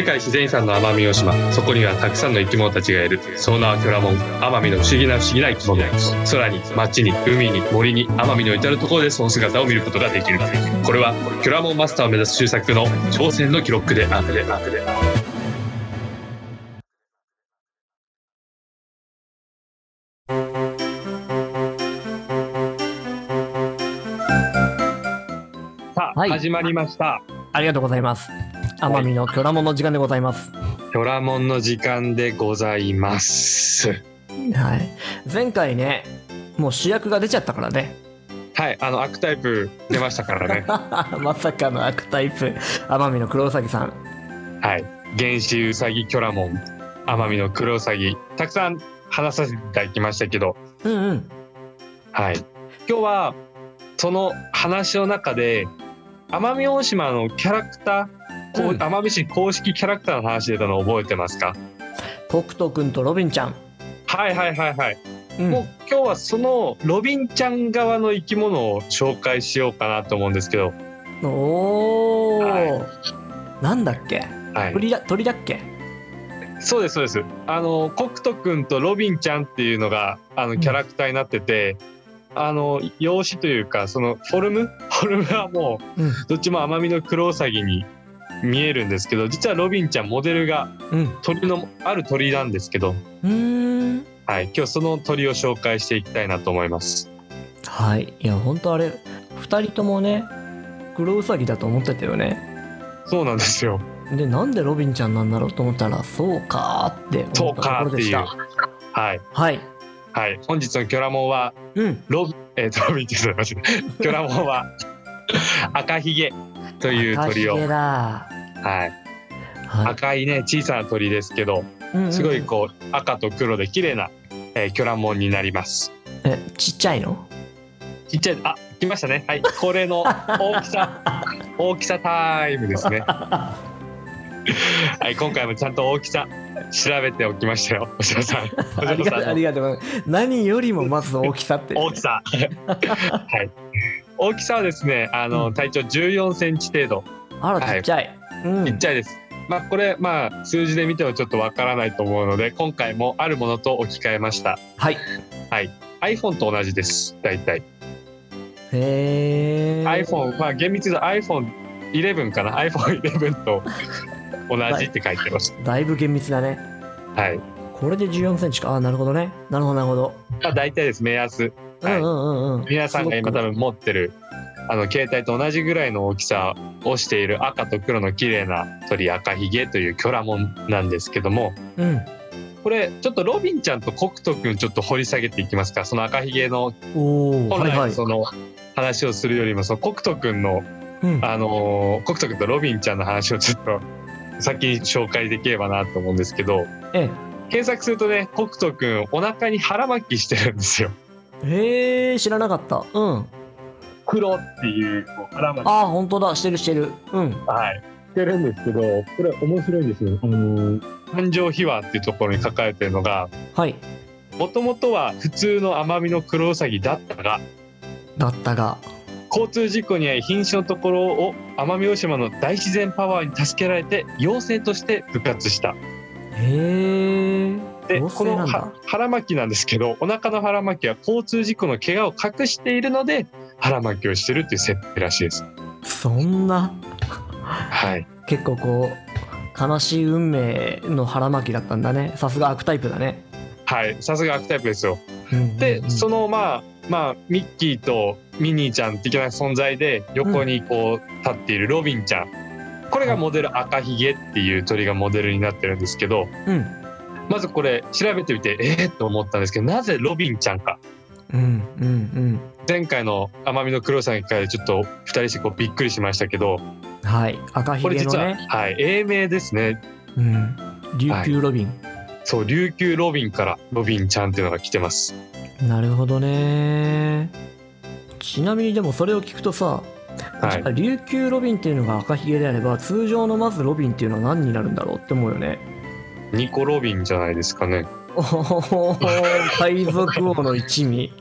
世界自然遺産の奄美大島。そこにはたくさんの生き物たちがいるその名はキョラモン。奄美の不思議な不思議な生き物空に街に海に森に奄美の至る所でその姿を見ることができる。これはキョラモンマスターを目指す周作の挑戦の記録である。であるでさあ、はい。始まりました。ありがとうございます。奄美のキョラモンの時間でございます。キョラモンの時間でございますはい。前回ね、もう主役が出ちゃったからね。はいあの悪タイプ出ましたからね まさかの悪タイプ、奄美の黒ウサギさん。はい原始ウサギキョラモン奄美のクロウサギたくさん話させていただきましたけどうんうん。はい今日はその話の中で奄美大島のキャラクターこううん。奄美市公式キャラクターの話出たの覚えてますか？北斗くんとロビンちゃん。はいはいはいはい、うん。もう今日はそのロビンちゃん側の生き物を紹介しようかなと思うんですけど。おー、はなんだっけ？はい。鳥だ鳥だっけ？そうですそうです。あのコクト君とロビンちゃんっていうのがあのキャラクターになってて、あの容姿というかそのフォルム？フォルムはもううん。どっちも奄美のクロウサギに見えるんですけど実はロビンちゃんモデルがうん。鳥のある鳥なんですけど、うーん。はい、今日その鳥を紹介していきたいなと思います。はい。いや、ほんとあれ、二人ともね、黒ウサギだと思ってたよね。そうなんですよ。で、なんでロビンちゃんなんだろうと思ったら、そうかーって思ったとこ。ろでした。はい、はい。はい、本日のキョラモンはうん。ロビえーとロビンって言ってました。キョラモンは 赤ひげという鳥を。はい、は赤いね小さな鳥ですけど、いうんうんうん。すごいこう赤と黒で綺麗な、えー、キョラモンになります。えちっちゃいの？ちっちゃいあ来ましたね。はい、恒例の大きさ 大きさタイムですね。はい、今回もちゃんと大きさ調べておきましたよ。お城さん。おありがとうありがとうございます何よりもまず大きさって、大きさ。はい。大きさはですね、あの、うん体長14センチ程度、あらちっちゃい、うんちっちゃいです。まあ、これ、まあ、数字で見てもちょっとわからないと思うので、今回もあるものと置き換えました。はい iPhone と同じです。大体。へえ iPhone、まあ、厳密に言うと iPhone11 かな。iPhone11 と同じって書いてます。だいぶ厳密だね。はい。これで1 4センチか。あなるほどね。なるほどなるほど、まあ、大体です。目安。はい。うんうんうんうん。皆さんが今多分持ってるあの携帯と同じぐらいの大きさをしている赤と黒の綺麗な鳥赤ひげというキョラモンなんですけどもうん。これちょっとロビンちゃんとコクト君ちょっと掘り下げていきますか。その赤ひげの本来のその話をするよりもそのコクト君のうん。あのーコクト君とロビンちゃんの話をちょっと先に紹介できればなと思うんですけどえ検索するとねコクト君お腹に腹巻きしてるんですよ。へえ知らなかった。うん。黒っていう腹巻き。あ本当だ。してるしてる。うん。はい。してるんですけど、これ面白いんですよ。あの誕生秘話っていうところに書かれてるのが、はい。もともとは普通の奄美のクロウサギだったが、だったが交通事故に遭い瀕死のところを奄美大島の大自然パワーに助けられて妖精として復活した。へえで、このは腹巻きなんですけど、お腹の腹巻きは交通事故の怪我を隠しているので、腹巻きをしてるっていう設定らしいです。そんなはい。結構こう悲しい運命の腹巻きだったんだねさすが悪タイプだね、はい。さすが悪タイプですよ。うんうんうんで、そのまあまあミッキーとミニーちゃん的な存在で横にこう立っているロビンちゃん、これがモデル赤ひげっていう鳥がモデルになってるんですけどうん。まずこれ調べてみてえー、と思ったんですけどなぜロビンちゃんか。うんうん前回の奄美の黒さんからちょっと2人してこうびっくりしましたけどうんはい。赤ひこれ実は、げのね、はい、英名ですね。うん、琉球ロビン、そう琉球ロビンからロビンちゃんっていうのが来てます。なるほどね。ちなみにでもそれを聞くとさ、はい。琉球ロビンっていうのが赤ひげであれば通常のまずロビンっていうのは何になるんだろうって思うよね。ニコロビンじゃないですかね。おお海賊王の一味。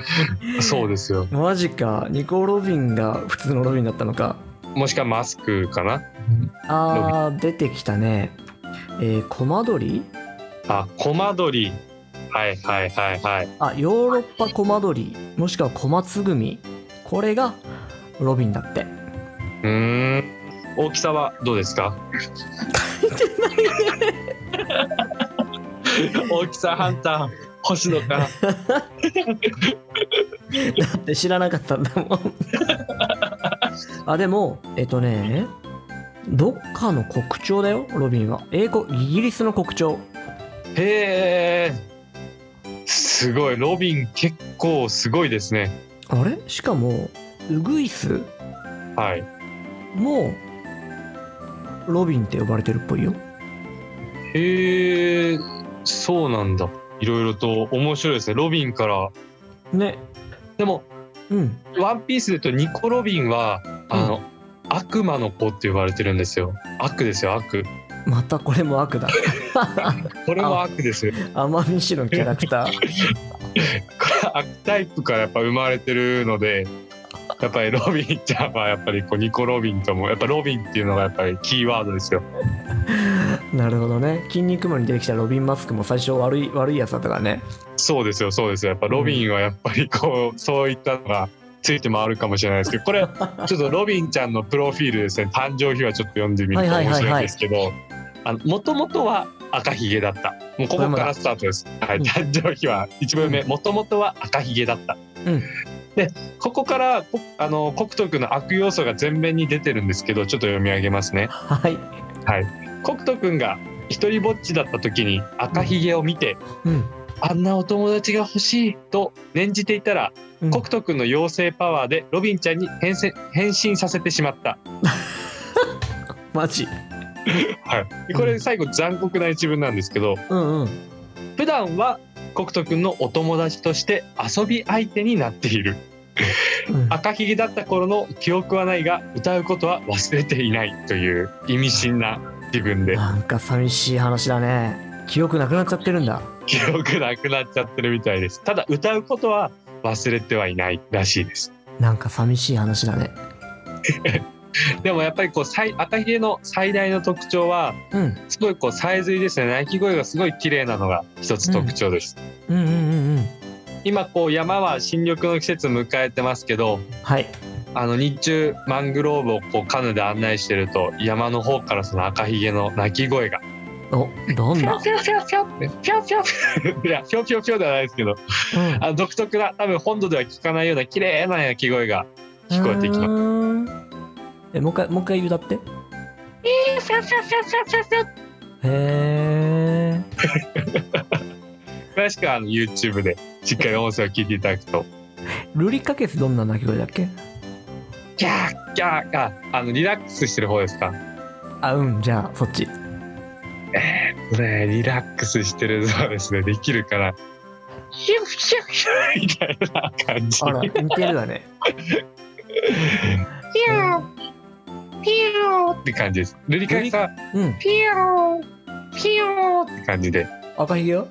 そうですよ。マジか。ニコ・ロビンが普通のロビンだったのか。もしくはマスクかな。あー出てきたね。えー、コマドリあコマドリ。はいはいはいはい。あヨーロッパコマドリ。もしくはコマツグミ。これがロビンだって。うーん。大きさはどうですか？大きさ判断星野か？だって知らなかったんだもん。あでもえっとねどっかの国鳥だよロビンは。英語イギリスの国鳥へえすごい。ロビン結構すごいですね。あれ？しかもウグイス？はい。もロビンって呼ばれてるっぽいよ。へえそうなんだ。いろいろと面白いですね。ロビンから。ね。でもうん。ワンピースで言うとニコ・ロビンはあの、悪魔の子って呼ばれてるんですよ。悪ですよ悪またこれも悪だ。これも悪ですよ。奄美市のキャラクター。これ悪タイプからやっぱ生まれてるのでやっぱりロビンちゃんはやっぱりこうニコ・ロビンともやっぱロビンっていうのがやっぱりキーワードですよ。なるほどね。筋肉マンに出てきたロビンマスクも最初悪い悪いやつだったからね。そうですよそうですよ。やっぱロビンはやっぱりこうそういったのがついて回るかもしれないですけどこれちょっとロビンちゃんのプロフィールですね。誕生日はちょっと読んでみると面白いんですけどもともとは赤ひげだった。もうここからスタートです、はい、うん。誕生日は一文目。もともとは赤ひげだった、うん。でここからこあの国徳の悪要素が前面に出てるんですけどちょっと読み上げますね。はい。国徳くんが一人ぼっちだった時に赤ひげを見て、うん、あんなお友達が欲しいと念じていたら、うん、国徳の妖精パワーでロビンちゃんに変身変身させてしまった。マジはい、でこれ最後残酷な一文なんですけどうんうん。普段は国徳のお友達として遊び相手になっている。うん。赤ひげだった頃の記憶はないが歌うことは忘れていないという意味深な自分で。なんか寂しい話だね。記憶なくなっちゃってるんだ。記憶なくなっちゃってるみたいです。ただ歌うことは忘れてはいないらしいです。なんか寂しい話だね でもやっぱりこう最赤ひげの最大の特徴はうん。すごいこうさえずりですね。鳴き声がすごい綺麗なのが一つ特徴です、うん。うんうんうん今こう山は新緑の季節迎えてますけどはい。あの日中マングローブをこうカヌーで案内してると山の方からその赤ひげの鳴き声が。おどんな？フィョフィョフィョフィョフィョフィョ いやフィョフィョフィョではないですけどうん。あの独特な多分本土では聞かないような綺麗な鳴き声が聞こえてきますえもう一回もう一回歌って？へえ詳しくはあの YouTube でしっかり音声を聞いていただくと。ルリカケスどんな鳴き声だっけ？キャーキャーああのリラックスしてる方ですか？あうんじゃあそっち。これリラックスしてるそうですね。できるからヒュッヒュッヒュッ。みたいな感じ。あら似てるだね。ピューピューって感じです。ルリカがうん。ピューピューって感じで。赤ひげよ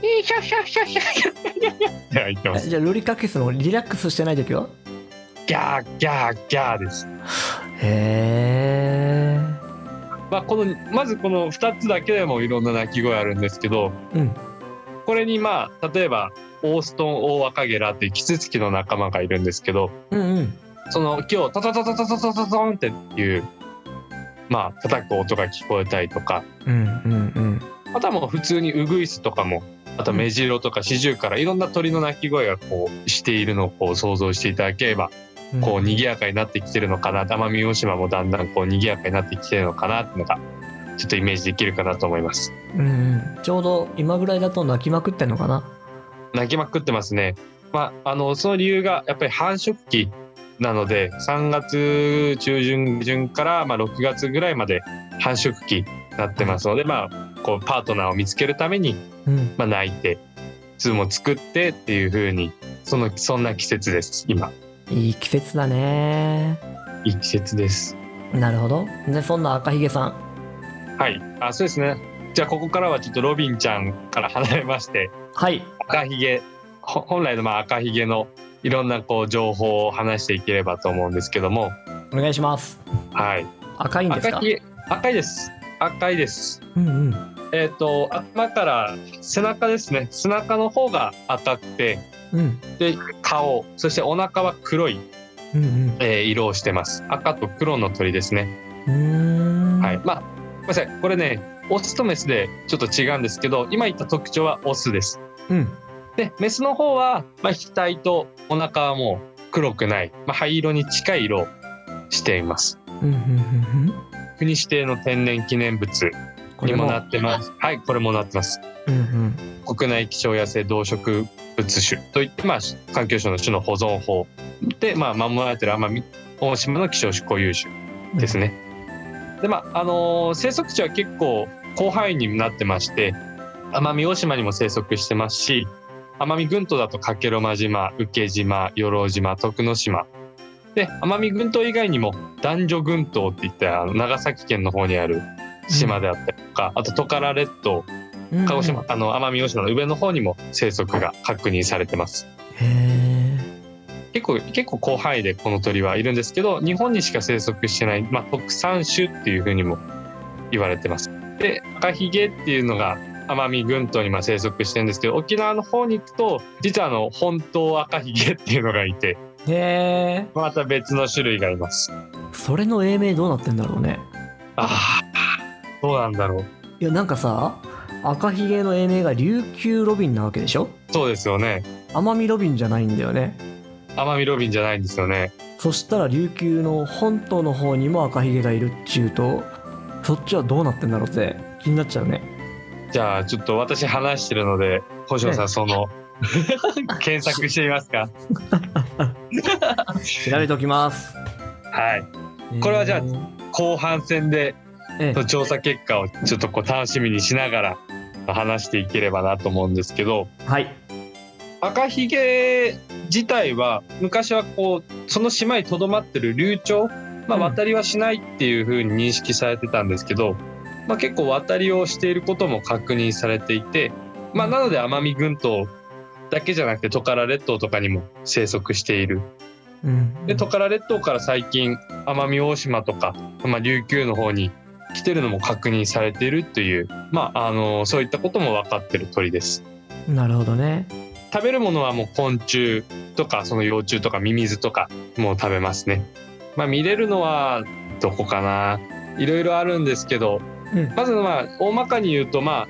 ヒャヒャヒャヒャヒャヒャ言ってます。じゃあルリカケスのリラックスしてない時は？ギャーギャーギャーです。へえまあこのまずこの2つだけでもいろんな鳴き声あるんですけどうん。これにまあ例えばオーストンオオアカゲラっていうキツツキの仲間がいるんですけどうんうん。その今日トトトトトトトトトンっていうまあ叩く音が聞こえたりとか。うんうんうん。あとはもう普通にウグイスとかもあとはメジロとかシジュウカラいろんな鳥の鳴き声がこうしているのをこう想像していただければうん。こう賑やかになってきてるのかな。奄美大島もだんだんこう賑やかになってきてるのかなっていうのがちょっとイメージできるかなと思います。うんうん。ちょうど今ぐらいだと泣きまくってんのかな鳴きまくってますね。まああのその理由がやっぱり繁殖期なので3月中旬下旬からまあ6月ぐらいまで繁殖期になってますのでまあこうパートナーを見つけるためにうん。まあ鳴いて巣も作ってっていう風にそのそんな季節です今。いい季節だね。いい季節です。なるほど。でそんな赤ひげさん。はい。あそうですね。じゃあここからはちょっとロビンちゃんから離れましてはい。赤ひげ。ほ本来のまあ赤ひげのいろんなこう情報を話していければと思うんですけども。お願いします。はい。赤いんですか？赤いです。赤いです。うんうん。えっ、と頭から背中ですね。背中の方が赤くてうん。で顔そしてお腹は黒い、うんうん。えー色をしてます。赤と黒の鳥ですね。うーん。はい。まあごめんなさい。これねオスとメスでちょっと違うんですけど今言った特徴はオスです。うんでメスの方は、まあ、額とお腹はもう黒くない、まあ、灰色に近い色をしています。うんうんうん国指定の天然記念物にもなってます。はいこれもなってます。うんうん。国内希少野生動植物種といって、まあ、環境省の種の保存法で、まあ、守られてる奄美大島の希少種固有種ですね。でまああのー生息地は結構広範囲になってまして奄美大島にも生息してますし奄美群島だと加計呂麻島請島与論島徳之島で奄美群島以外にも男女群島っていったあの長崎県の方にある島であったりとか、あとトカラ列島うん鹿児島、あの奄美大島の上の方にも生息が確認されてます。結構結構広範囲でこの鳥はいるんですけど日本にしか生息してない、まあ、特産種っていうふうにも言われてます。で赤ひげっていうのが奄美群島にまあ生息してるんですけど沖縄の方に行くと実はあの本当赤ひげっていうのがいてへえまた別の種類がいます。それの英名どうなってんだろうねああどうなんだろう。いやなんかさ赤ひげの英名が琉球ロビンなわけでしょ？そうですよね。奄美ロビンじゃないんだよね奄美ロビンじゃないんですよね。そしたら琉球の本島の方にも赤ひげがいるっちゅうとそっちはどうなってんだろうって気になっちゃうねじゃあちょっと私話してるので星野さんその 検索してみますか。調べておきます。はい。これはじゃあえー後半戦でええ。調査結果をちょっとこう楽しみにしながら話していければなと思うんですけど。はい。赤ひげ自体は昔はこうその島にとどまってる流暢、まあ、うん。渡りはしないっていうふうに認識されてたんですけど、まあ、結構渡りをしていることも確認されていて、まあ、なので奄美群島だけじゃなくてトカラ列島とかにも生息している。うん。でトカラ列島から最近奄美大島とか、まあ、琉球の方に来てるのも確認されているという、まあ、あのそういったことも分かってる鳥です。なるほどね。食べるものはもう昆虫とかその幼虫とかミミズとかもう食べますね。まあ、見れるのはどこかな。いろいろあるんですけどうん。まずまあ大まかに言うとま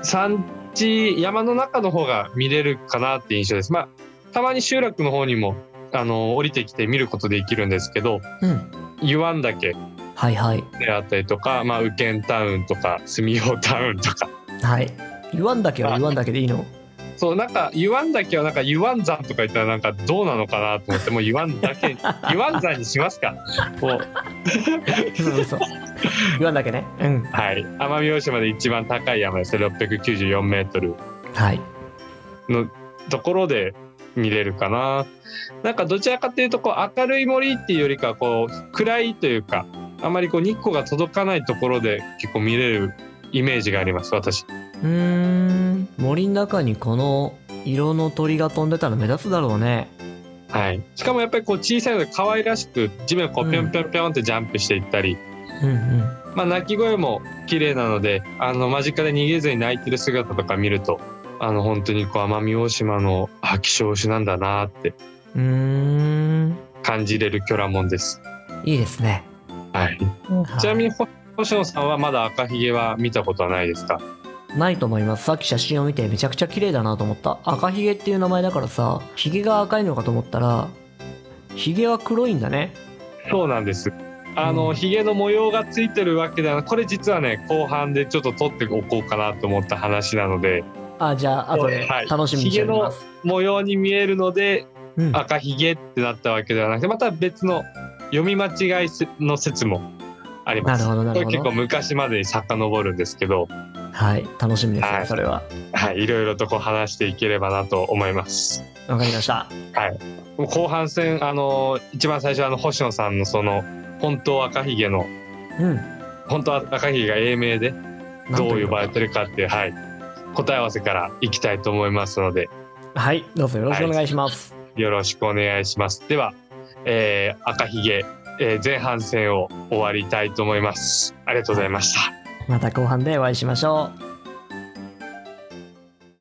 あ山地山の中の方が見れるかなって印象です。まあたまに集落の方にもあの降りてきて見ることできるんですけどうん。湯湾岳はいはい。であったりとか、まあ、右見タウンとか住用タウンとか。はい。言わんだけは言わんだけでいいの？そうなんか湯湾岳はなんか湯湾山とか言ったらなんかどうなのかなと思ってもう湯湾岳 湯湾山にしますか。もう。嘘嘘 言わんだけね。うん。はい。奄美大島で一番高い山です694メートル。はい。のところで見れるかな。なんかどちらかというとこう明るい森っていうよりかはこう暗いというかあまりこう日光が届かないところで結構見れるイメージがあります私。うーん。森の中にこの色の鳥が飛んでたら目立つだろうね。はい、しかもやっぱりこう小さいので可愛らしく地面をこうぴょんぴょんぴょんってジャンプしていったり、うんうんまあ、鳴き声も綺麗なのであの間近で逃げずに鳴いてる姿とか見るとあの本当にこう奄美大島のあ希少種なんだなってうーん。感じれるキョラモンです。いいですね。はい、ちなみにほ星野さんはまだ赤ひげは見たことはないですか？ないと思います。さっき写真を見てめちゃくちゃ綺麗だなと思った。赤ひげっていう名前だからさひげが赤いのかと思ったらひげは黒いんだね。そうなんです。あうんのひげの模様がついてるわけではな。くこれ実はね後半でちょっと取っておこうかなと思った話なので。あじゃあ後ではい。楽しみにしております、模様に見えるのでうん。赤ひげってなったわけではなくてまた別の読み間違いの説もあります。なるほどなるほど。これ結構昔までに遡るんですけど、はい楽しみですね、はい。それは。はい、いろいろとこう話していければなと思います。わかりました。もう後半戦あの一番最初あの星野さんのその本当赤ひげのうん。本当赤ひげが英名でどう呼ばれてるかっていうはい。答え合わせからいきたいと思いますので。はいどうぞよろしくお願いします、よろしくお願いします。では、えー赤ひげえー前半戦を終わりたいと思います。ありがとうございました。また後半でお会いしましょう